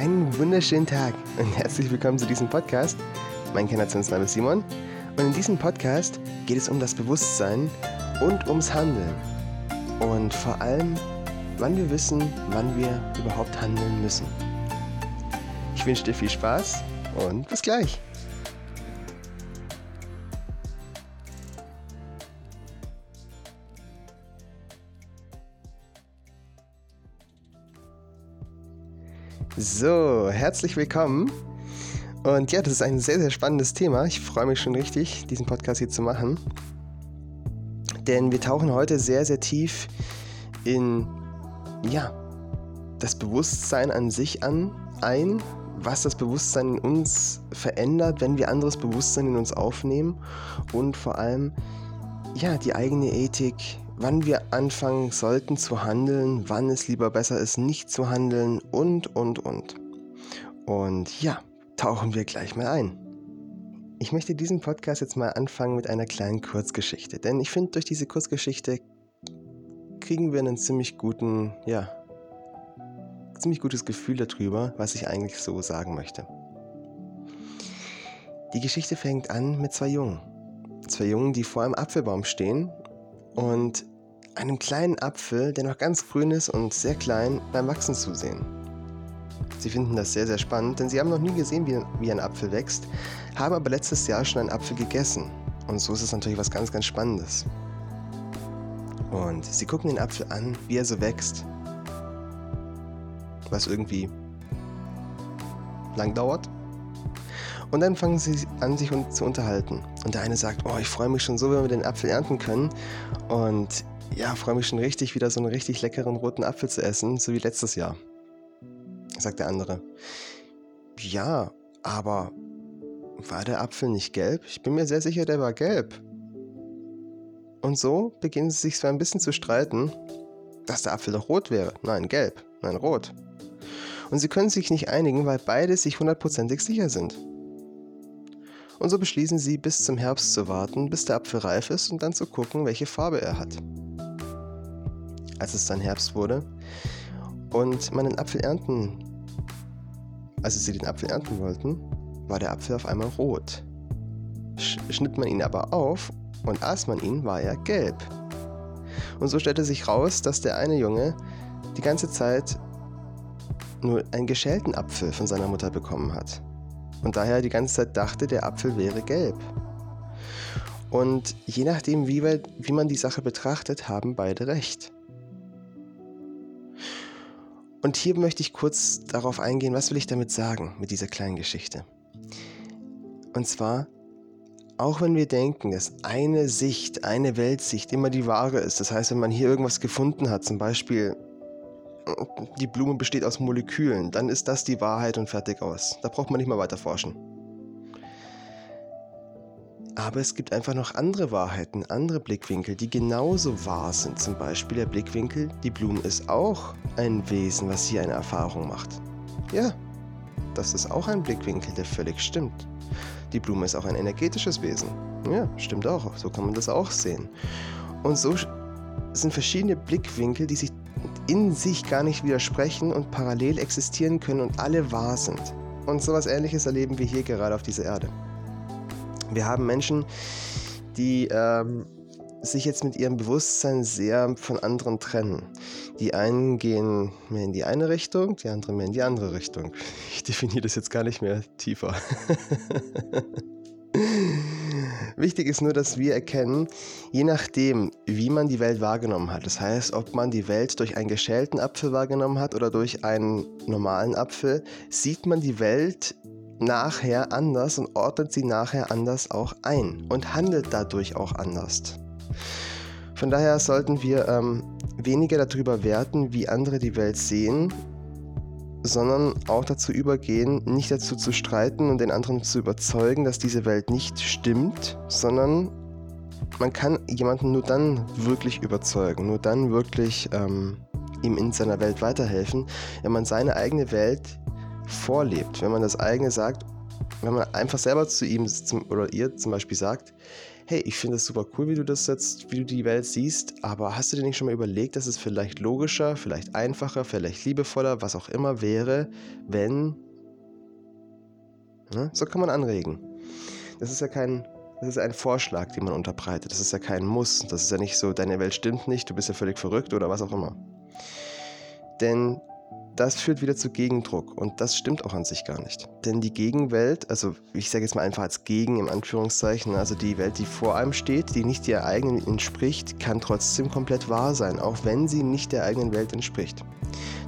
einen wunderschönen Tag und herzlich willkommen zu diesem Podcast. Mein Generationsname ist Simon und in diesem Podcast geht es um das Bewusstsein und ums Handeln. Und vor allem, wann wir wissen, wann wir überhaupt handeln müssen. Ich wünsche dir viel Spaß und bis gleich. So, herzlich willkommen. Und ja, das ist ein sehr, sehr spannendes Thema. Ich freue mich schon richtig, diesen Podcast hier zu machen. Denn wir tauchen heute sehr, sehr tief in, ja, das Bewusstsein an sich an, ein, was das Bewusstsein in uns verändert, wenn wir anderes Bewusstsein in uns aufnehmen und vor allem, ja, die eigene Ethik, wann wir anfangen sollten zu handeln, wann es lieber besser ist, nicht zu handeln und, und, und. Und ja, tauchen wir gleich mal ein. Ich möchte diesen Podcast jetzt mal anfangen mit einer kleinen Kurzgeschichte, denn ich finde, durch diese Kurzgeschichte kriegen wir einen ziemlich guten, ja, ziemlich gutes Gefühl darüber, was ich eigentlich so sagen möchte. Die Geschichte fängt an mit zwei Jungen. Zwei Jungen, die vor einem Apfelbaum stehen und einem kleinen Apfel, der noch ganz grün ist und sehr klein, beim Wachsen zusehen. Sie finden das sehr, sehr spannend, denn sie haben noch nie gesehen, wie, wie ein Apfel wächst, haben aber letztes Jahr schon einen Apfel gegessen. Und so ist es natürlich was ganz, ganz Spannendes. Und sie gucken den Apfel an, wie er so wächst. Was irgendwie lang dauert. Und dann fangen sie an, sich zu unterhalten. Und der eine sagt, oh, ich freue mich schon so, wenn wir den Apfel ernten können. Und ja, freue mich schon richtig, wieder so einen richtig leckeren roten Apfel zu essen, so wie letztes Jahr. Sagt der andere. Ja, aber war der Apfel nicht gelb? Ich bin mir sehr sicher, der war gelb. Und so beginnen sie sich zwar ein bisschen zu streiten, dass der Apfel doch rot wäre. Nein, gelb. Nein, rot. Und sie können sich nicht einigen, weil beide sich hundertprozentig sicher sind. Und so beschließen sie, bis zum Herbst zu warten, bis der Apfel reif ist und dann zu gucken, welche Farbe er hat als es dann Herbst wurde und man den Apfel ernten, also sie den Apfel ernten wollten, war der Apfel auf einmal rot. Schnitt man ihn aber auf und aß man ihn, war er gelb. Und so stellte sich raus, dass der eine Junge die ganze Zeit nur einen geschälten Apfel von seiner Mutter bekommen hat. Und daher die ganze Zeit dachte, der Apfel wäre gelb. Und je nachdem, wie, wie man die Sache betrachtet, haben beide recht. Und hier möchte ich kurz darauf eingehen, was will ich damit sagen mit dieser kleinen Geschichte. Und zwar, auch wenn wir denken, dass eine Sicht, eine Weltsicht immer die wahre ist, das heißt, wenn man hier irgendwas gefunden hat, zum Beispiel die Blume besteht aus Molekülen, dann ist das die Wahrheit und fertig aus. Da braucht man nicht mal weiter forschen. Aber es gibt einfach noch andere Wahrheiten, andere Blickwinkel, die genauso wahr sind. Zum Beispiel der Blickwinkel, die Blume ist auch ein Wesen, was hier eine Erfahrung macht. Ja, das ist auch ein Blickwinkel, der völlig stimmt. Die Blume ist auch ein energetisches Wesen. Ja, stimmt auch. So kann man das auch sehen. Und so sind verschiedene Blickwinkel, die sich in sich gar nicht widersprechen und parallel existieren können und alle wahr sind. Und sowas ähnliches erleben wir hier gerade auf dieser Erde. Wir haben Menschen, die ähm, sich jetzt mit ihrem Bewusstsein sehr von anderen trennen. Die einen gehen mehr in die eine Richtung, die anderen mehr in die andere Richtung. Ich definiere das jetzt gar nicht mehr tiefer. Wichtig ist nur, dass wir erkennen, je nachdem, wie man die Welt wahrgenommen hat, das heißt, ob man die Welt durch einen geschälten Apfel wahrgenommen hat oder durch einen normalen Apfel, sieht man die Welt nachher anders und ordnet sie nachher anders auch ein und handelt dadurch auch anders. Von daher sollten wir ähm, weniger darüber werten, wie andere die Welt sehen, sondern auch dazu übergehen, nicht dazu zu streiten und den anderen zu überzeugen, dass diese Welt nicht stimmt, sondern man kann jemanden nur dann wirklich überzeugen, nur dann wirklich ähm, ihm in seiner Welt weiterhelfen, wenn man seine eigene Welt vorlebt, wenn man das eigene sagt, wenn man einfach selber zu ihm oder ihr zum Beispiel sagt, hey, ich finde es super cool, wie du das jetzt, wie du die Welt siehst, aber hast du dir nicht schon mal überlegt, dass es vielleicht logischer, vielleicht einfacher, vielleicht liebevoller, was auch immer wäre, wenn. Ne? So kann man anregen. Das ist ja kein. Das ist ein Vorschlag, den man unterbreitet. Das ist ja kein Muss. Das ist ja nicht so, deine Welt stimmt nicht, du bist ja völlig verrückt oder was auch immer. Denn das führt wieder zu Gegendruck und das stimmt auch an sich gar nicht. Denn die Gegenwelt, also ich sage jetzt mal einfach als Gegen im Anführungszeichen, also die Welt, die vor einem steht, die nicht der eigenen entspricht, kann trotzdem komplett wahr sein, auch wenn sie nicht der eigenen Welt entspricht.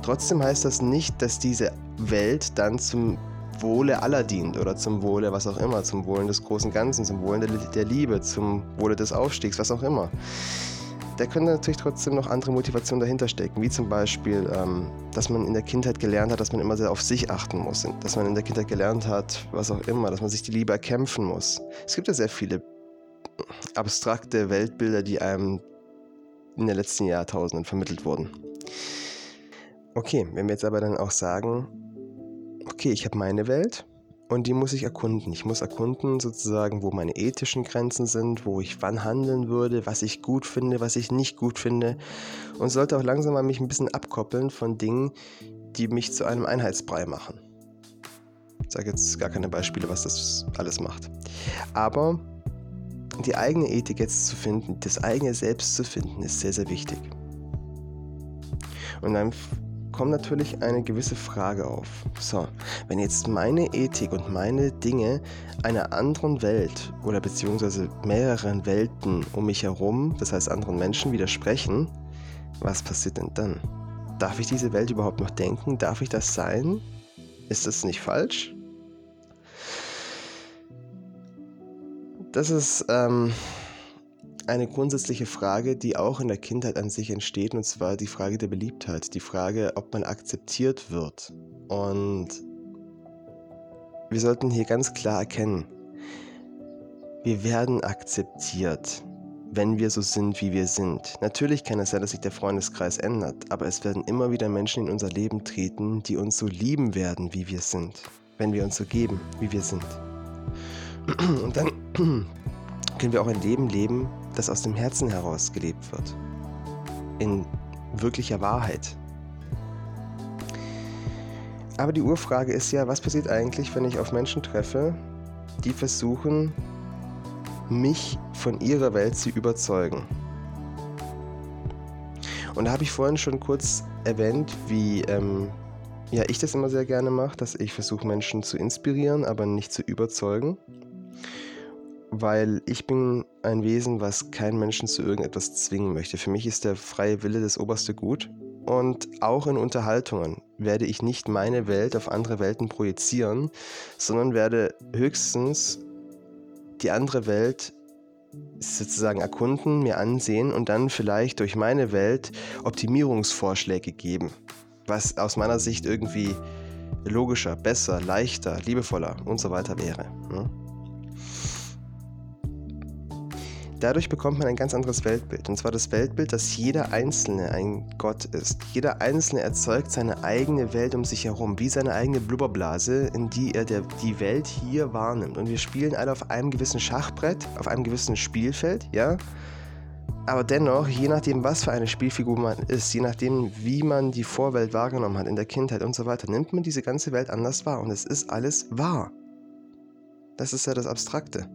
Trotzdem heißt das nicht, dass diese Welt dann zum Wohle aller dient oder zum Wohle was auch immer, zum Wohle des großen Ganzen, zum Wohle der Liebe, zum Wohle des Aufstiegs, was auch immer da können natürlich trotzdem noch andere Motivationen dahinter stecken, wie zum Beispiel, ähm, dass man in der Kindheit gelernt hat, dass man immer sehr auf sich achten muss, dass man in der Kindheit gelernt hat, was auch immer, dass man sich die Liebe erkämpfen muss. Es gibt ja sehr viele abstrakte Weltbilder, die einem in den letzten Jahrtausenden vermittelt wurden. Okay, wenn wir jetzt aber dann auch sagen, okay, ich habe meine Welt und die muss ich erkunden. Ich muss erkunden sozusagen, wo meine ethischen Grenzen sind, wo ich wann handeln würde, was ich gut finde, was ich nicht gut finde. Und sollte auch langsam mal mich ein bisschen abkoppeln von Dingen, die mich zu einem Einheitsbrei machen. Ich sage jetzt gar keine Beispiele, was das alles macht. Aber die eigene Ethik jetzt zu finden, das eigene Selbst zu finden, ist sehr, sehr wichtig. Und dann kommt natürlich eine gewisse Frage auf. So, wenn jetzt meine Ethik und meine Dinge einer anderen Welt oder beziehungsweise mehreren Welten um mich herum, das heißt anderen Menschen, widersprechen, was passiert denn dann? Darf ich diese Welt überhaupt noch denken? Darf ich das sein? Ist das nicht falsch? Das ist ähm, eine grundsätzliche Frage, die auch in der Kindheit an sich entsteht, und zwar die Frage der Beliebtheit, die Frage, ob man akzeptiert wird. Und wir sollten hier ganz klar erkennen, wir werden akzeptiert, wenn wir so sind, wie wir sind. Natürlich kann es sein, dass sich der Freundeskreis ändert, aber es werden immer wieder Menschen in unser Leben treten, die uns so lieben werden, wie wir sind, wenn wir uns so geben, wie wir sind. Und dann können wir auch ein Leben leben, das aus dem Herzen heraus gelebt wird. In wirklicher Wahrheit. Aber die Urfrage ist ja, was passiert eigentlich, wenn ich auf Menschen treffe, die versuchen, mich von ihrer Welt zu überzeugen? Und da habe ich vorhin schon kurz erwähnt, wie ähm, ja, ich das immer sehr gerne mache, dass ich versuche, Menschen zu inspirieren, aber nicht zu überzeugen weil ich bin ein Wesen, was keinen Menschen zu irgendetwas zwingen möchte. Für mich ist der freie Wille das oberste Gut. Und auch in Unterhaltungen werde ich nicht meine Welt auf andere Welten projizieren, sondern werde höchstens die andere Welt sozusagen erkunden, mir ansehen und dann vielleicht durch meine Welt Optimierungsvorschläge geben, was aus meiner Sicht irgendwie logischer, besser, leichter, liebevoller und so weiter wäre. Ne? Dadurch bekommt man ein ganz anderes Weltbild. Und zwar das Weltbild, dass jeder Einzelne ein Gott ist. Jeder Einzelne erzeugt seine eigene Welt um sich herum, wie seine eigene Blubberblase, in die er der, die Welt hier wahrnimmt. Und wir spielen alle auf einem gewissen Schachbrett, auf einem gewissen Spielfeld, ja. Aber dennoch, je nachdem, was für eine Spielfigur man ist, je nachdem, wie man die Vorwelt wahrgenommen hat in der Kindheit und so weiter, nimmt man diese ganze Welt anders wahr. Und es ist alles wahr. Das ist ja das Abstrakte.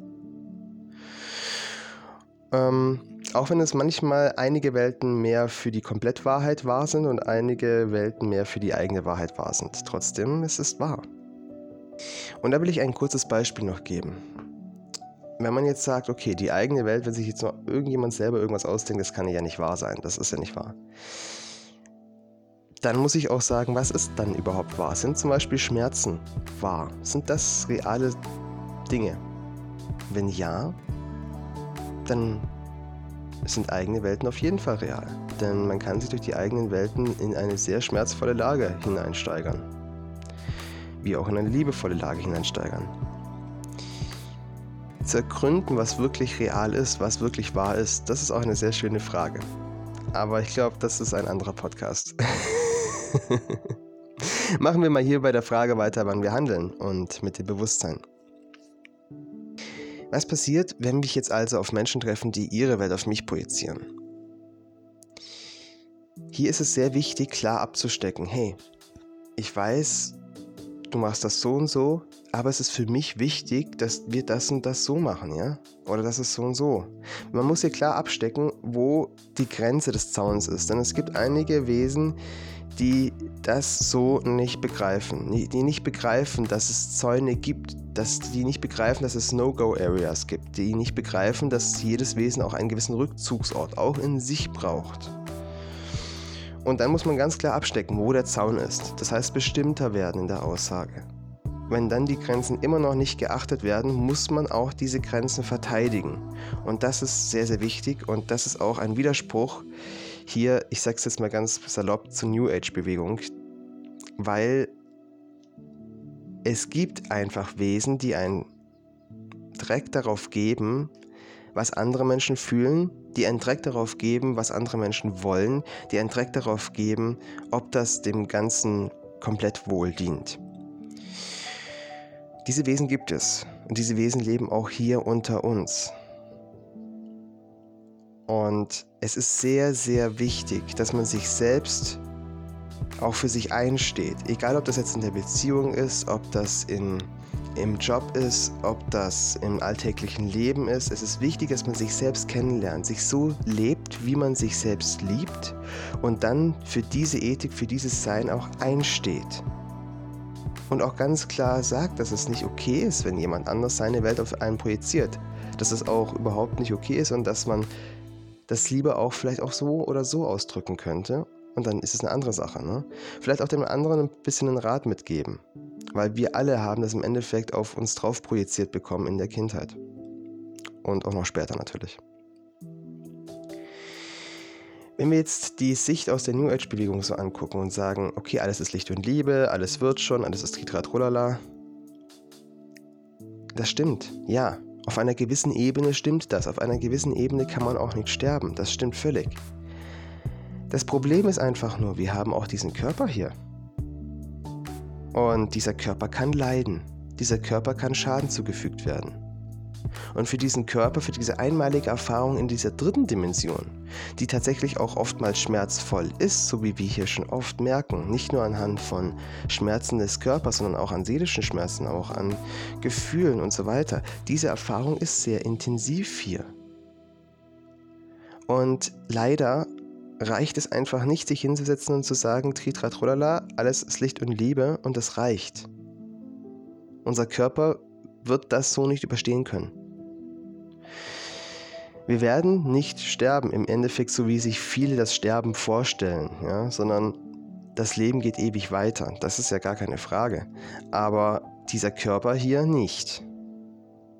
Ähm, auch wenn es manchmal einige Welten mehr für die Komplettwahrheit wahr sind und einige Welten mehr für die eigene Wahrheit wahr sind. Trotzdem, es ist wahr. Und da will ich ein kurzes Beispiel noch geben. Wenn man jetzt sagt, okay, die eigene Welt, wenn sich jetzt noch irgendjemand selber irgendwas ausdenkt, das kann ja nicht wahr sein. Das ist ja nicht wahr. Dann muss ich auch sagen, was ist dann überhaupt wahr? Sind zum Beispiel Schmerzen wahr? Sind das reale Dinge? Wenn ja, dann sind eigene Welten auf jeden Fall real. Denn man kann sich durch die eigenen Welten in eine sehr schmerzvolle Lage hineinsteigern. Wie auch in eine liebevolle Lage hineinsteigern. Zu ergründen, was wirklich real ist, was wirklich wahr ist, das ist auch eine sehr schöne Frage. Aber ich glaube, das ist ein anderer Podcast. Machen wir mal hier bei der Frage weiter, wann wir handeln und mit dem Bewusstsein. Was passiert, wenn mich jetzt also auf Menschen treffen, die ihre Welt auf mich projizieren? Hier ist es sehr wichtig, klar abzustecken. Hey, ich weiß, du machst das so und so, aber es ist für mich wichtig, dass wir das und das so machen, ja? Oder das ist so und so. Man muss hier klar abstecken, wo die Grenze des Zauns ist. Denn es gibt einige Wesen, die das so nicht begreifen. Die nicht begreifen, dass es Zäune gibt, dass die nicht begreifen, dass es No-Go-Areas gibt. Die nicht begreifen, dass jedes Wesen auch einen gewissen Rückzugsort auch in sich braucht. Und dann muss man ganz klar abstecken, wo der Zaun ist. Das heißt, bestimmter werden in der Aussage. Wenn dann die Grenzen immer noch nicht geachtet werden, muss man auch diese Grenzen verteidigen. Und das ist sehr, sehr wichtig und das ist auch ein Widerspruch hier, ich sage es jetzt mal ganz salopp, zur New Age-Bewegung, weil es gibt einfach Wesen, die einen Dreck darauf geben, was andere Menschen fühlen, die einen Dreck darauf geben, was andere Menschen wollen, die einen Dreck darauf geben, ob das dem Ganzen komplett wohl dient. Diese Wesen gibt es und diese Wesen leben auch hier unter uns. Und es ist sehr, sehr wichtig, dass man sich selbst auch für sich einsteht. Egal, ob das jetzt in der Beziehung ist, ob das in im Job ist, ob das im alltäglichen Leben ist. Es ist wichtig, dass man sich selbst kennenlernt, sich so lebt, wie man sich selbst liebt und dann für diese Ethik, für dieses Sein auch einsteht. Und auch ganz klar sagt, dass es nicht okay ist, wenn jemand anders seine Welt auf einen projiziert. Dass es auch überhaupt nicht okay ist und dass man das lieber auch vielleicht auch so oder so ausdrücken könnte. Und dann ist es eine andere Sache. Ne? Vielleicht auch dem anderen ein bisschen einen Rat mitgeben. Weil wir alle haben das im Endeffekt auf uns drauf projiziert bekommen in der Kindheit. Und auch noch später natürlich. Wenn wir jetzt die Sicht aus der New Age-Bewegung so angucken und sagen, okay, alles ist Licht und Liebe, alles wird schon, alles ist Tritratrolala. Das stimmt, ja. Auf einer gewissen Ebene stimmt das. Auf einer gewissen Ebene kann man auch nicht sterben. Das stimmt völlig. Das Problem ist einfach nur, wir haben auch diesen Körper hier. Und dieser Körper kann leiden. Dieser Körper kann Schaden zugefügt werden. Und für diesen Körper, für diese einmalige Erfahrung in dieser dritten Dimension, die tatsächlich auch oftmals schmerzvoll ist, so wie wir hier schon oft merken, nicht nur anhand von Schmerzen des Körpers, sondern auch an seelischen Schmerzen, auch an Gefühlen und so weiter, diese Erfahrung ist sehr intensiv hier. Und leider reicht es einfach nicht, sich hinzusetzen und zu sagen, Tritratrolala, alles ist Licht und Liebe und das reicht. Unser Körper wird das so nicht überstehen können. Wir werden nicht sterben, im Endeffekt so wie sich viele das Sterben vorstellen, ja, sondern das Leben geht ewig weiter. Das ist ja gar keine Frage. Aber dieser Körper hier nicht.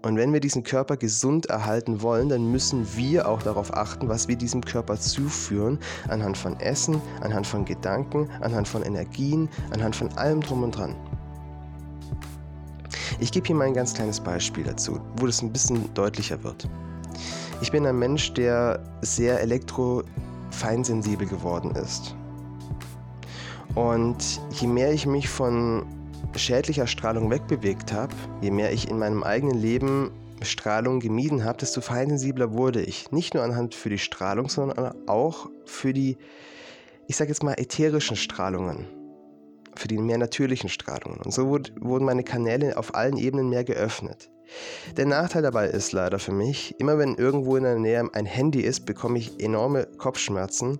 Und wenn wir diesen Körper gesund erhalten wollen, dann müssen wir auch darauf achten, was wir diesem Körper zuführen, anhand von Essen, anhand von Gedanken, anhand von Energien, anhand von allem drum und dran. Ich gebe hier mal ein ganz kleines Beispiel dazu, wo das ein bisschen deutlicher wird. Ich bin ein Mensch, der sehr elektrofeinsensibel geworden ist. Und je mehr ich mich von schädlicher Strahlung wegbewegt habe, je mehr ich in meinem eigenen Leben Strahlung gemieden habe, desto feinsensibler wurde ich. Nicht nur anhand für die Strahlung, sondern auch für die, ich sage jetzt mal, ätherischen Strahlungen. Für die mehr natürlichen Strahlungen. Und so wurden meine Kanäle auf allen Ebenen mehr geöffnet. Der Nachteil dabei ist leider für mich, immer wenn irgendwo in der Nähe ein Handy ist, bekomme ich enorme Kopfschmerzen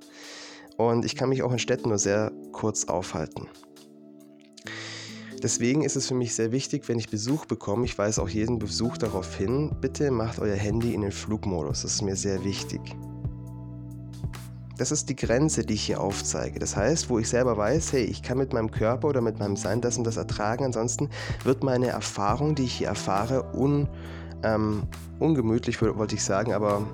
und ich kann mich auch in Städten nur sehr kurz aufhalten. Deswegen ist es für mich sehr wichtig, wenn ich Besuch bekomme, ich weise auch jeden Besuch darauf hin, bitte macht euer Handy in den Flugmodus. Das ist mir sehr wichtig. Das ist die Grenze, die ich hier aufzeige. Das heißt, wo ich selber weiß, hey, ich kann mit meinem Körper oder mit meinem Sein das und das ertragen, ansonsten wird meine Erfahrung, die ich hier erfahre, un, ähm, ungemütlich, wollte ich sagen, aber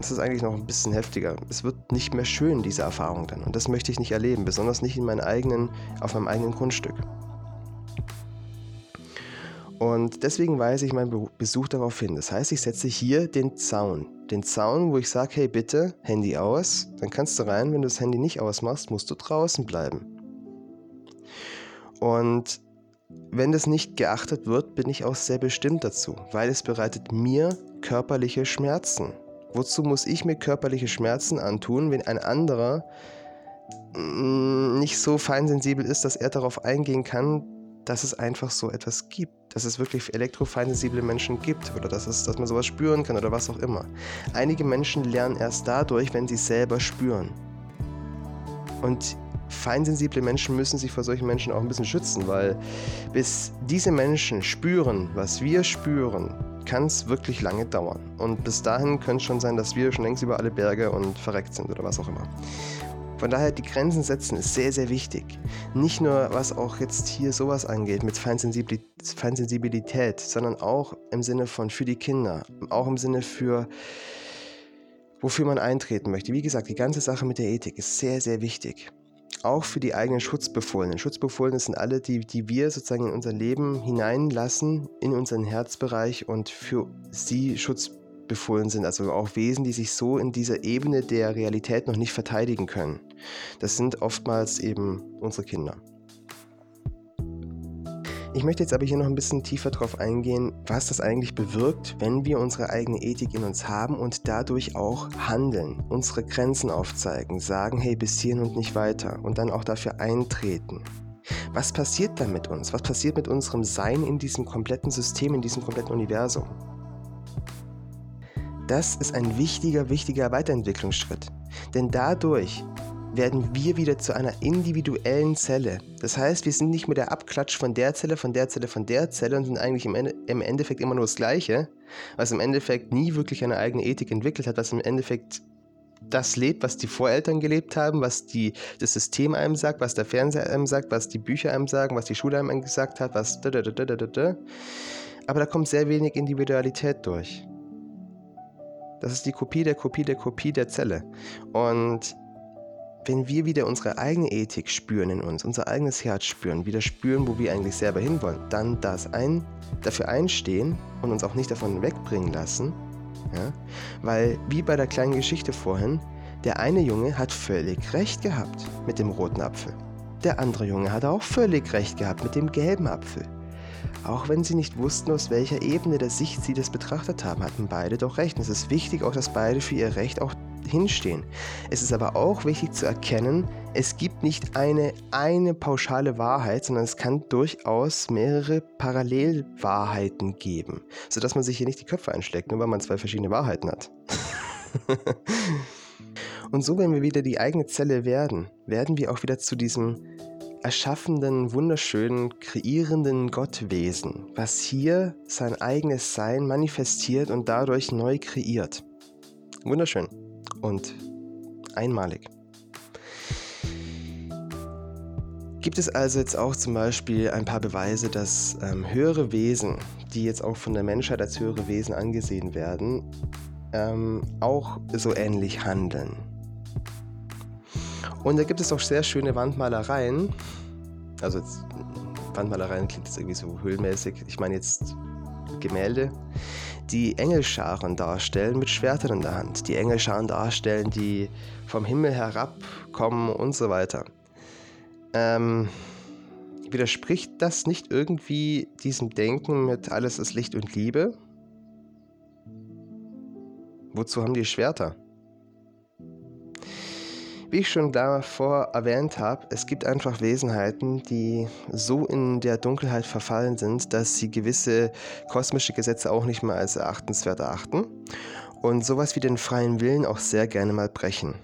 es ist eigentlich noch ein bisschen heftiger. Es wird nicht mehr schön, diese Erfahrung dann. Und das möchte ich nicht erleben, besonders nicht in meinem eigenen, auf meinem eigenen Grundstück. Und deswegen weise ich meinen Besuch darauf hin. Das heißt, ich setze hier den Zaun. Den Zaun, wo ich sage, hey bitte, Handy aus. Dann kannst du rein. Wenn du das Handy nicht ausmachst, musst du draußen bleiben. Und wenn das nicht geachtet wird, bin ich auch sehr bestimmt dazu, weil es bereitet mir körperliche Schmerzen. Wozu muss ich mir körperliche Schmerzen antun, wenn ein anderer mm, nicht so feinsensibel ist, dass er darauf eingehen kann, dass es einfach so etwas gibt, dass es wirklich elektrofeinsensible Menschen gibt oder dass, es, dass man sowas spüren kann oder was auch immer. Einige Menschen lernen erst dadurch, wenn sie selber spüren. Und feinsensible Menschen müssen sich vor solchen Menschen auch ein bisschen schützen, weil bis diese Menschen spüren, was wir spüren, kann es wirklich lange dauern. Und bis dahin könnte es schon sein, dass wir schon längst über alle Berge und verreckt sind oder was auch immer. Von daher, die Grenzen setzen ist sehr, sehr wichtig. Nicht nur, was auch jetzt hier sowas angeht mit Feinsensibilität, sondern auch im Sinne von für die Kinder, auch im Sinne für wofür man eintreten möchte. Wie gesagt, die ganze Sache mit der Ethik ist sehr, sehr wichtig auch für die eigenen Schutzbefohlenen. Schutzbefohlene sind alle, die, die wir sozusagen in unser Leben hineinlassen, in unseren Herzbereich und für sie schutzbefohlen sind. Also auch Wesen, die sich so in dieser Ebene der Realität noch nicht verteidigen können. Das sind oftmals eben unsere Kinder. Ich möchte jetzt aber hier noch ein bisschen tiefer darauf eingehen, was das eigentlich bewirkt, wenn wir unsere eigene Ethik in uns haben und dadurch auch handeln, unsere Grenzen aufzeigen, sagen, hey, bis hierhin und nicht weiter und dann auch dafür eintreten. Was passiert dann mit uns? Was passiert mit unserem Sein in diesem kompletten System, in diesem kompletten Universum? Das ist ein wichtiger, wichtiger Weiterentwicklungsschritt. Denn dadurch werden wir wieder zu einer individuellen Zelle. Das heißt, wir sind nicht mehr der Abklatsch von der Zelle, von der Zelle, von der Zelle und sind eigentlich im, Ende, im Endeffekt immer nur das Gleiche, was im Endeffekt nie wirklich eine eigene Ethik entwickelt hat, was im Endeffekt das lebt, was die Voreltern gelebt haben, was die, das System einem sagt, was der Fernseher einem sagt, was die Bücher einem sagen, was die Schule einem gesagt hat, was. Aber da kommt sehr wenig Individualität durch. Das ist die Kopie der Kopie der Kopie der Zelle. Und wenn wir wieder unsere eigene Ethik spüren in uns, unser eigenes Herz spüren, wieder spüren, wo wir eigentlich selber hinwollen, dann das ein, dafür einstehen und uns auch nicht davon wegbringen lassen, ja? weil wie bei der kleinen Geschichte vorhin, der eine Junge hat völlig recht gehabt mit dem roten Apfel. Der andere Junge hat auch völlig recht gehabt mit dem gelben Apfel. Auch wenn sie nicht wussten, aus welcher Ebene der Sicht sie das betrachtet haben, hatten beide doch recht. Und es ist wichtig auch, dass beide für ihr Recht auch hinstehen. Es ist aber auch wichtig zu erkennen, es gibt nicht eine, eine pauschale Wahrheit, sondern es kann durchaus mehrere Parallelwahrheiten geben, sodass man sich hier nicht die Köpfe einschlägt, nur weil man zwei verschiedene Wahrheiten hat. Und so, wenn wir wieder die eigene Zelle werden, werden wir auch wieder zu diesem erschaffenden, wunderschönen, kreierenden Gottwesen, was hier sein eigenes Sein manifestiert und dadurch neu kreiert. Wunderschön und einmalig. Gibt es also jetzt auch zum Beispiel ein paar Beweise, dass ähm, höhere Wesen, die jetzt auch von der Menschheit als höhere Wesen angesehen werden, ähm, auch so ähnlich handeln? Und da gibt es auch sehr schöne Wandmalereien. Also jetzt, Wandmalereien klingt jetzt irgendwie so höhlmäßig. Ich meine jetzt Gemälde, die Engelscharen darstellen mit Schwertern in der Hand, die Engelscharen darstellen, die vom Himmel herabkommen und so weiter. Ähm, widerspricht das nicht irgendwie diesem Denken mit alles ist Licht und Liebe? Wozu haben die Schwerter? Wie ich schon davor erwähnt habe, es gibt einfach Wesenheiten, die so in der Dunkelheit verfallen sind, dass sie gewisse kosmische Gesetze auch nicht mehr als erachtenswert erachten und sowas wie den freien Willen auch sehr gerne mal brechen.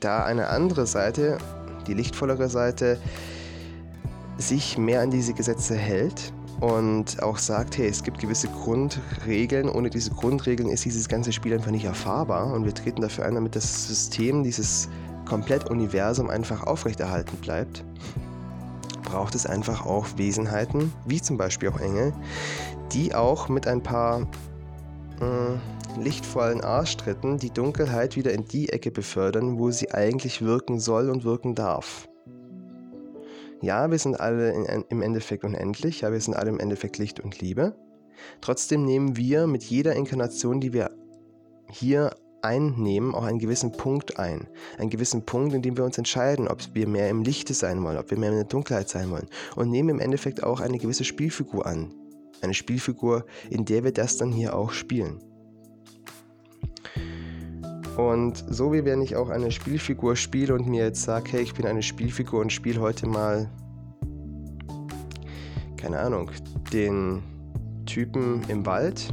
Da eine andere Seite, die lichtvollere Seite, sich mehr an diese Gesetze hält und auch sagt, hey, es gibt gewisse Grundregeln. Ohne diese Grundregeln ist dieses ganze Spiel einfach nicht erfahrbar und wir treten dafür ein, damit das System, dieses Komplettuniversum einfach aufrechterhalten bleibt. Braucht es einfach auch Wesenheiten, wie zum Beispiel auch Engel, die auch mit ein paar äh, lichtvollen Arschtritten die Dunkelheit wieder in die Ecke befördern, wo sie eigentlich wirken soll und wirken darf ja, wir sind alle in, im Endeffekt unendlich, ja, wir sind alle im Endeffekt Licht und Liebe. Trotzdem nehmen wir mit jeder Inkarnation, die wir hier einnehmen auch einen gewissen Punkt ein. Einen gewissen Punkt, in dem wir uns entscheiden, ob wir mehr im Lichte sein wollen, ob wir mehr in der Dunkelheit sein wollen. Und nehmen im Endeffekt auch eine gewisse Spielfigur an. Eine Spielfigur, in der wir das dann hier auch spielen. Und so wie wenn ich auch eine Spielfigur spiele und mir jetzt sage, hey, ich bin eine Spielfigur und spiele heute mal, keine Ahnung, den Typen im Wald,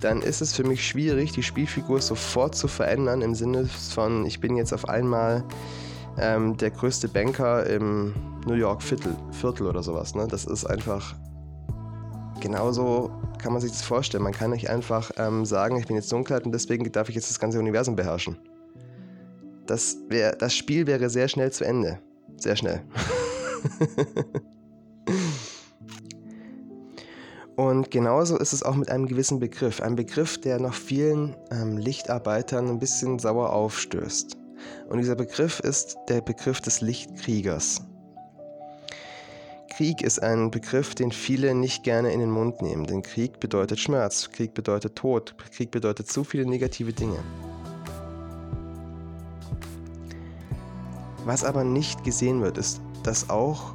dann ist es für mich schwierig, die Spielfigur sofort zu verändern im Sinne von, ich bin jetzt auf einmal ähm, der größte Banker im New York Viertel, Viertel oder sowas. Ne? Das ist einfach genauso kann man sich das vorstellen. Man kann nicht einfach ähm, sagen, ich bin jetzt Dunkelheit und deswegen darf ich jetzt das ganze Universum beherrschen. Das, wär, das Spiel wäre sehr schnell zu Ende. Sehr schnell. und genauso ist es auch mit einem gewissen Begriff. Ein Begriff, der noch vielen ähm, Lichtarbeitern ein bisschen sauer aufstößt. Und dieser Begriff ist der Begriff des Lichtkriegers. Krieg ist ein Begriff, den viele nicht gerne in den Mund nehmen, denn Krieg bedeutet Schmerz, Krieg bedeutet Tod, Krieg bedeutet so viele negative Dinge. Was aber nicht gesehen wird, ist, dass auch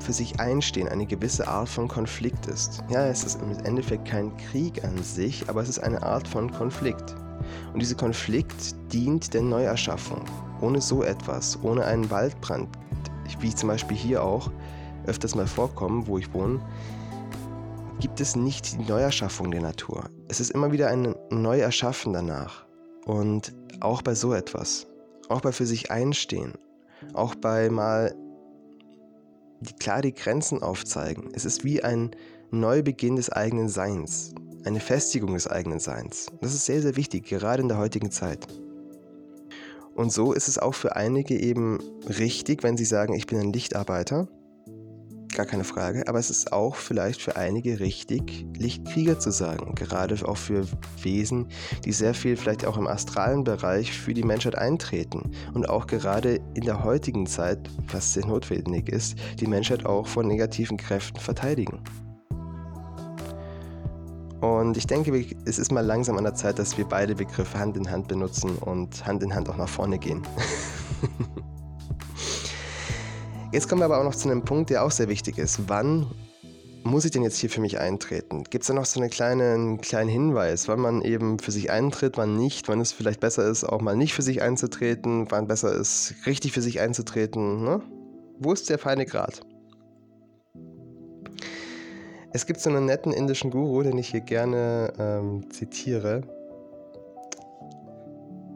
für sich einstehen eine gewisse Art von Konflikt ist. Ja, es ist im Endeffekt kein Krieg an sich, aber es ist eine Art von Konflikt. Und dieser Konflikt dient der Neuerschaffung. Ohne so etwas, ohne einen Waldbrand wie zum Beispiel hier auch öfters mal vorkommen, wo ich wohne, gibt es nicht die Neuerschaffung der Natur. Es ist immer wieder ein Neuerschaffen danach. Und auch bei so etwas, auch bei für sich einstehen, auch bei mal die, klar die Grenzen aufzeigen. Es ist wie ein Neubeginn des eigenen Seins, eine Festigung des eigenen Seins. Das ist sehr, sehr wichtig, gerade in der heutigen Zeit. Und so ist es auch für einige eben richtig, wenn sie sagen, ich bin ein Lichtarbeiter. Gar keine Frage. Aber es ist auch vielleicht für einige richtig, Lichtkrieger zu sagen. Gerade auch für Wesen, die sehr viel vielleicht auch im astralen Bereich für die Menschheit eintreten. Und auch gerade in der heutigen Zeit, was sehr notwendig ist, die Menschheit auch von negativen Kräften verteidigen. Und ich denke, es ist mal langsam an der Zeit, dass wir beide Begriffe Hand in Hand benutzen und Hand in Hand auch nach vorne gehen. jetzt kommen wir aber auch noch zu einem Punkt, der auch sehr wichtig ist. Wann muss ich denn jetzt hier für mich eintreten? Gibt es da noch so einen kleinen Hinweis, wann man eben für sich eintritt, wann nicht, wann es vielleicht besser ist, auch mal nicht für sich einzutreten, wann besser ist, richtig für sich einzutreten? Ne? Wo ist der feine Grad? Es gibt so einen netten indischen Guru, den ich hier gerne ähm, zitiere,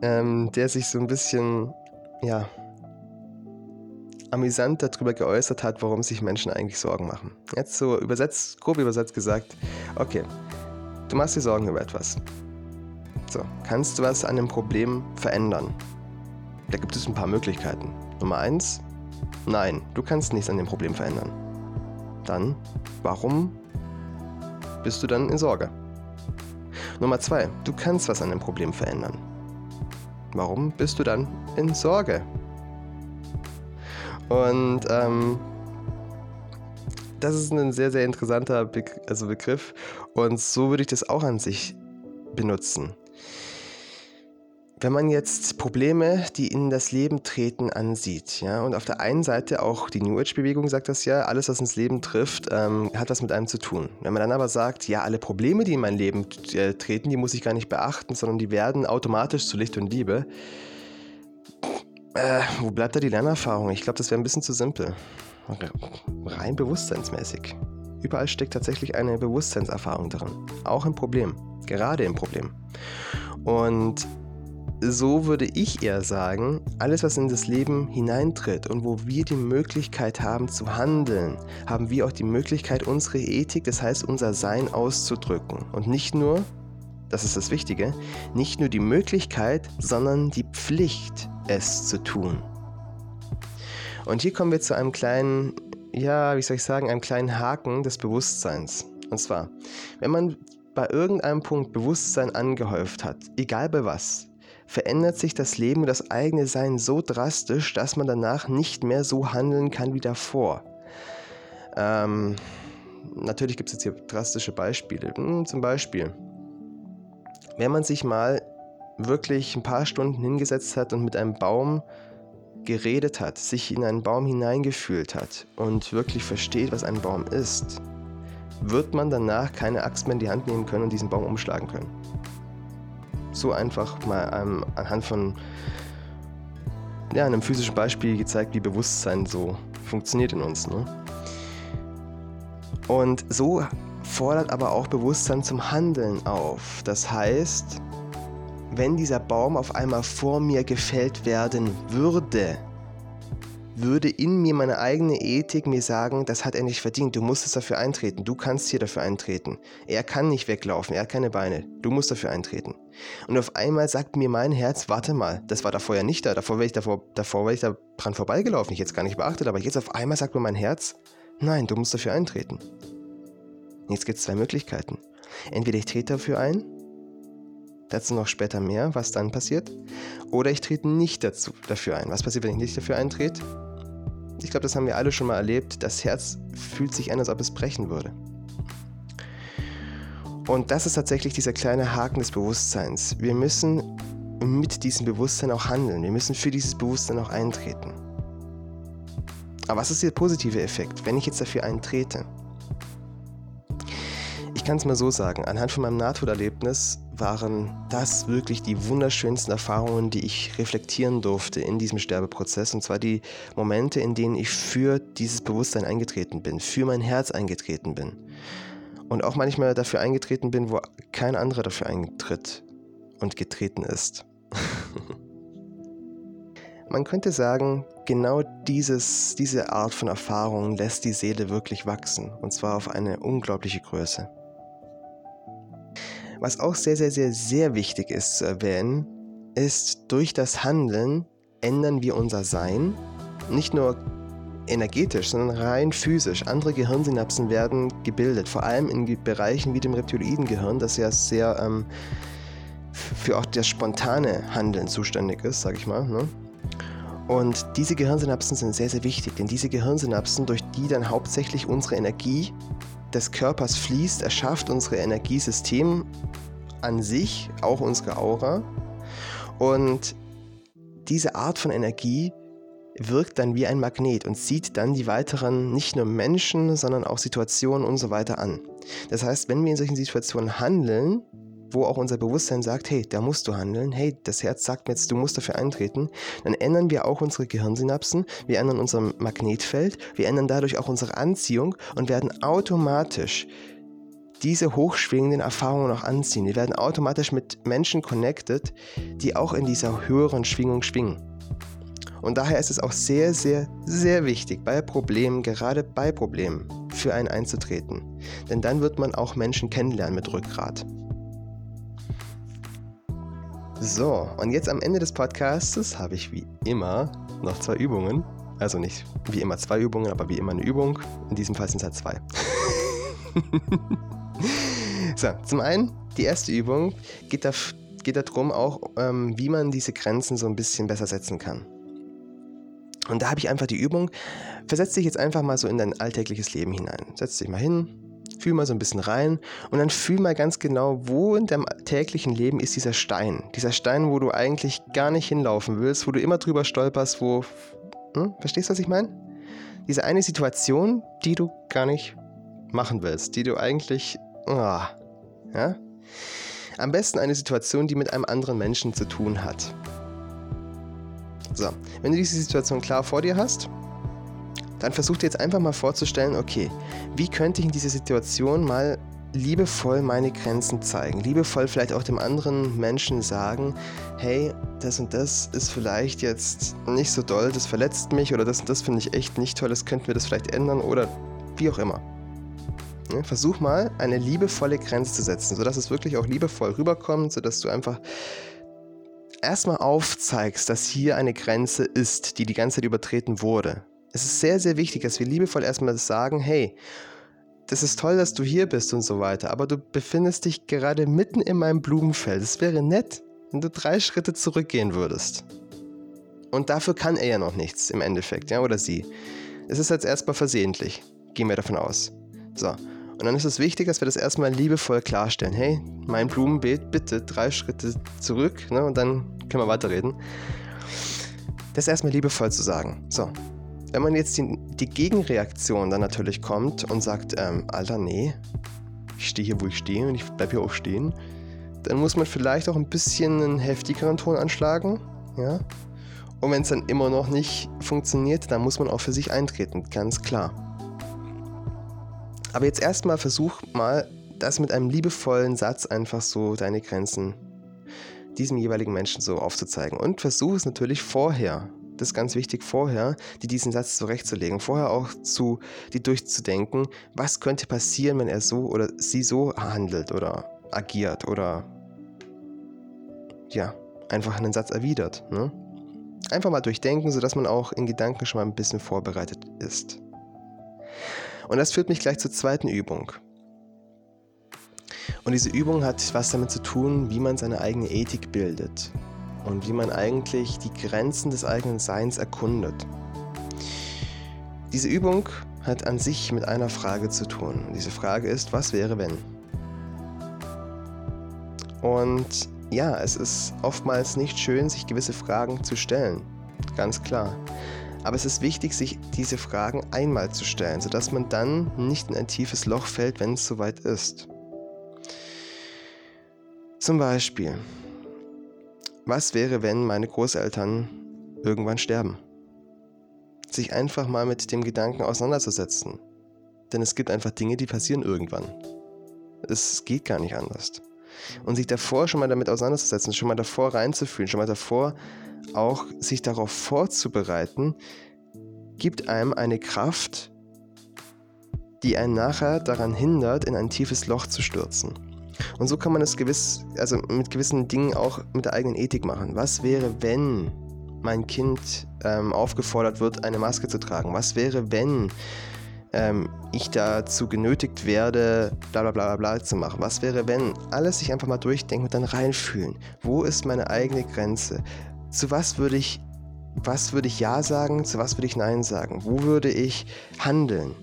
ähm, der sich so ein bisschen, ja, amüsant darüber geäußert hat, warum sich Menschen eigentlich Sorgen machen. Jetzt so übersetzt, grob übersetzt gesagt, okay, du machst dir Sorgen über etwas. So, kannst du was an dem Problem verändern? Da gibt es ein paar Möglichkeiten. Nummer eins, nein, du kannst nichts an dem Problem verändern. Dann, warum bist du dann in Sorge. Nummer zwei, du kannst was an dem Problem verändern. Warum bist du dann in Sorge? Und ähm, das ist ein sehr, sehr interessanter Be also Begriff und so würde ich das auch an sich benutzen. Wenn man jetzt Probleme, die in das Leben treten, ansieht, ja, und auf der einen Seite auch die New Age-Bewegung sagt das ja, alles, was ins Leben trifft, ähm, hat was mit einem zu tun. Wenn man dann aber sagt, ja, alle Probleme, die in mein Leben äh, treten, die muss ich gar nicht beachten, sondern die werden automatisch zu Licht und Liebe, äh, wo bleibt da die Lernerfahrung? Ich glaube, das wäre ein bisschen zu simpel. Rein bewusstseinsmäßig. Überall steckt tatsächlich eine Bewusstseinserfahrung drin. Auch im Problem. Gerade im Problem. Und so würde ich eher sagen, alles, was in das Leben hineintritt und wo wir die Möglichkeit haben zu handeln, haben wir auch die Möglichkeit, unsere Ethik, das heißt unser Sein auszudrücken. Und nicht nur, das ist das Wichtige, nicht nur die Möglichkeit, sondern die Pflicht, es zu tun. Und hier kommen wir zu einem kleinen, ja, wie soll ich sagen, einem kleinen Haken des Bewusstseins. Und zwar, wenn man bei irgendeinem Punkt Bewusstsein angehäuft hat, egal bei was, verändert sich das Leben und das eigene Sein so drastisch, dass man danach nicht mehr so handeln kann wie davor. Ähm, natürlich gibt es jetzt hier drastische Beispiele. Hm, zum Beispiel, wenn man sich mal wirklich ein paar Stunden hingesetzt hat und mit einem Baum geredet hat, sich in einen Baum hineingefühlt hat und wirklich versteht, was ein Baum ist, wird man danach keine Axt mehr in die Hand nehmen können und diesen Baum umschlagen können. So einfach mal ähm, anhand von ja, einem physischen Beispiel gezeigt, wie Bewusstsein so funktioniert in uns. Ne? Und so fordert aber auch Bewusstsein zum Handeln auf. Das heißt, wenn dieser Baum auf einmal vor mir gefällt werden würde, würde in mir meine eigene Ethik mir sagen, das hat er nicht verdient, du musst es dafür eintreten, du kannst hier dafür eintreten. Er kann nicht weglaufen, er hat keine Beine, du musst dafür eintreten. Und auf einmal sagt mir mein Herz, warte mal, das war davor ja nicht da, davor wäre ich, davor, davor wär ich da dran vorbeigelaufen, ich es gar nicht beachtet, aber jetzt auf einmal sagt mir mein Herz, nein, du musst dafür eintreten. Jetzt gibt es zwei Möglichkeiten. Entweder ich trete dafür ein Dazu noch später mehr, was dann passiert. Oder ich trete nicht dazu, dafür ein. Was passiert, wenn ich nicht dafür eintrete? Ich glaube, das haben wir alle schon mal erlebt. Das Herz fühlt sich an, als ob es brechen würde. Und das ist tatsächlich dieser kleine Haken des Bewusstseins. Wir müssen mit diesem Bewusstsein auch handeln. Wir müssen für dieses Bewusstsein auch eintreten. Aber was ist der positive Effekt, wenn ich jetzt dafür eintrete? Ich kann es mal so sagen, anhand von meinem Nahtoderlebnis waren das wirklich die wunderschönsten Erfahrungen, die ich reflektieren durfte in diesem Sterbeprozess. Und zwar die Momente, in denen ich für dieses Bewusstsein eingetreten bin, für mein Herz eingetreten bin. Und auch manchmal dafür eingetreten bin, wo kein anderer dafür eintritt und getreten ist. Man könnte sagen, genau dieses, diese Art von Erfahrung lässt die Seele wirklich wachsen. Und zwar auf eine unglaubliche Größe. Was auch sehr, sehr, sehr, sehr wichtig ist zu erwähnen, ist, durch das Handeln ändern wir unser Sein. Nicht nur energetisch, sondern rein physisch. Andere Gehirnsynapsen werden gebildet, vor allem in Bereichen wie dem Reptiloidengehirn, das ja sehr ähm, für auch das spontane Handeln zuständig ist, sag ich mal. Ne? Und diese Gehirnsynapsen sind sehr, sehr wichtig, denn diese Gehirnsynapsen, durch die dann hauptsächlich unsere Energie des Körpers fließt, erschafft unsere Energiesystem an sich, auch unsere Aura. Und diese Art von Energie wirkt dann wie ein Magnet und zieht dann die weiteren nicht nur Menschen, sondern auch Situationen und so weiter an. Das heißt, wenn wir in solchen Situationen handeln, wo auch unser Bewusstsein sagt, hey, da musst du handeln, hey, das Herz sagt mir jetzt, du musst dafür eintreten, dann ändern wir auch unsere Gehirnsynapsen, wir ändern unser Magnetfeld, wir ändern dadurch auch unsere Anziehung und werden automatisch diese hochschwingenden Erfahrungen noch anziehen. Wir werden automatisch mit Menschen connected, die auch in dieser höheren Schwingung schwingen. Und daher ist es auch sehr, sehr, sehr wichtig, bei Problemen, gerade bei Problemen, für einen einzutreten. Denn dann wird man auch Menschen kennenlernen mit Rückgrat. So, und jetzt am Ende des Podcasts habe ich wie immer noch zwei Übungen. Also nicht wie immer zwei Übungen, aber wie immer eine Übung. In diesem Fall sind es halt zwei. so, zum einen, die erste Übung geht, da, geht darum auch, ähm, wie man diese Grenzen so ein bisschen besser setzen kann. Und da habe ich einfach die Übung, versetz dich jetzt einfach mal so in dein alltägliches Leben hinein. Setz dich mal hin, Fühl mal so ein bisschen rein und dann fühl mal ganz genau, wo in deinem täglichen Leben ist dieser Stein. Dieser Stein, wo du eigentlich gar nicht hinlaufen willst, wo du immer drüber stolperst, wo. Hm? Verstehst du, was ich meine? Diese eine Situation, die du gar nicht machen willst, die du eigentlich. Oh, ja? Am besten eine Situation, die mit einem anderen Menschen zu tun hat. So, wenn du diese Situation klar vor dir hast, dann versuch dir jetzt einfach mal vorzustellen, okay, wie könnte ich in dieser Situation mal liebevoll meine Grenzen zeigen, liebevoll vielleicht auch dem anderen Menschen sagen, hey, das und das ist vielleicht jetzt nicht so doll, das verletzt mich oder das und das finde ich echt nicht toll, das könnten wir das vielleicht ändern oder wie auch immer. Versuch mal eine liebevolle Grenze zu setzen, sodass es wirklich auch liebevoll rüberkommt, sodass du einfach erstmal aufzeigst, dass hier eine Grenze ist, die die ganze Zeit übertreten wurde es ist sehr, sehr wichtig, dass wir liebevoll erstmal sagen, hey, das ist toll, dass du hier bist und so weiter, aber du befindest dich gerade mitten in meinem Blumenfeld. Es wäre nett, wenn du drei Schritte zurückgehen würdest. Und dafür kann er ja noch nichts im Endeffekt, ja, oder sie. Es ist jetzt erstmal versehentlich. Gehen wir davon aus. So. Und dann ist es wichtig, dass wir das erstmal liebevoll klarstellen. Hey, mein Blumenbeet, bitte drei Schritte zurück ne, und dann können wir weiterreden. Das erstmal liebevoll zu sagen. So, wenn man jetzt die, die Gegenreaktion dann natürlich kommt und sagt, ähm, Alter, nee, ich stehe hier, wo ich stehe und ich bleibe hier auch stehen, dann muss man vielleicht auch ein bisschen einen heftigeren Ton anschlagen. Ja? Und wenn es dann immer noch nicht funktioniert, dann muss man auch für sich eintreten, ganz klar. Aber jetzt erstmal versuch mal, das mit einem liebevollen Satz einfach so deine Grenzen diesem jeweiligen Menschen so aufzuzeigen. Und versuch es natürlich vorher, das ist ganz wichtig, vorher die diesen Satz zurechtzulegen, vorher auch zu die durchzudenken, was könnte passieren, wenn er so oder sie so handelt oder agiert oder ja, einfach einen Satz erwidert. Ne? Einfach mal durchdenken, sodass man auch in Gedanken schon mal ein bisschen vorbereitet ist. Und das führt mich gleich zur zweiten Übung. Und diese Übung hat was damit zu tun, wie man seine eigene Ethik bildet und wie man eigentlich die Grenzen des eigenen Seins erkundet. Diese Übung hat an sich mit einer Frage zu tun. Diese Frage ist, was wäre wenn? Und ja, es ist oftmals nicht schön, sich gewisse Fragen zu stellen. Ganz klar. Aber es ist wichtig, sich diese Fragen einmal zu stellen, sodass man dann nicht in ein tiefes Loch fällt, wenn es soweit ist. Zum Beispiel, was wäre, wenn meine Großeltern irgendwann sterben? Sich einfach mal mit dem Gedanken auseinanderzusetzen. Denn es gibt einfach Dinge, die passieren irgendwann. Es geht gar nicht anders. Und sich davor schon mal damit auseinanderzusetzen, schon mal davor reinzufühlen, schon mal davor auch sich darauf vorzubereiten, gibt einem eine Kraft, die einen nachher daran hindert, in ein tiefes Loch zu stürzen. Und so kann man es gewiss, also mit gewissen Dingen auch mit der eigenen Ethik machen. Was wäre, wenn mein Kind ähm, aufgefordert wird, eine Maske zu tragen? Was wäre, wenn ähm, ich dazu genötigt werde, bla bla bla bla zu machen? Was wäre, wenn alles sich einfach mal durchdenken und dann reinfühlen? Wo ist meine eigene Grenze? Zu was würde ich, was würde ich Ja sagen? Zu was würde ich Nein sagen? Wo würde ich handeln?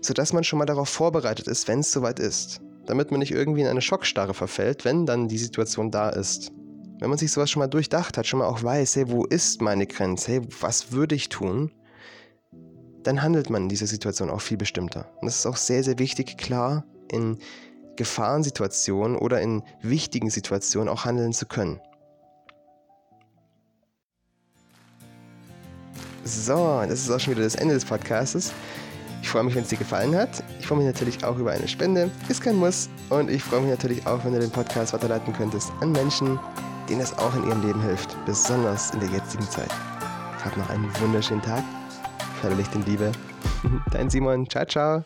Sodass man schon mal darauf vorbereitet ist, wenn es soweit ist damit man nicht irgendwie in eine Schockstarre verfällt, wenn dann die Situation da ist. Wenn man sich sowas schon mal durchdacht hat, schon mal auch weiß, hey, wo ist meine Grenze, hey, was würde ich tun, dann handelt man in dieser Situation auch viel bestimmter. Und das ist auch sehr, sehr wichtig, klar, in Gefahrensituationen oder in wichtigen Situationen auch handeln zu können. So, das ist auch schon wieder das Ende des Podcastes. Ich freue mich, wenn es dir gefallen hat. Ich freue mich natürlich auch über eine Spende. Ist kein Muss. Und ich freue mich natürlich auch, wenn du den Podcast weiterleiten könntest an Menschen, denen es auch in ihrem Leben hilft. Besonders in der jetzigen Zeit. Hab noch einen wunderschönen Tag. Voller Licht und Liebe. Dein Simon. Ciao, ciao.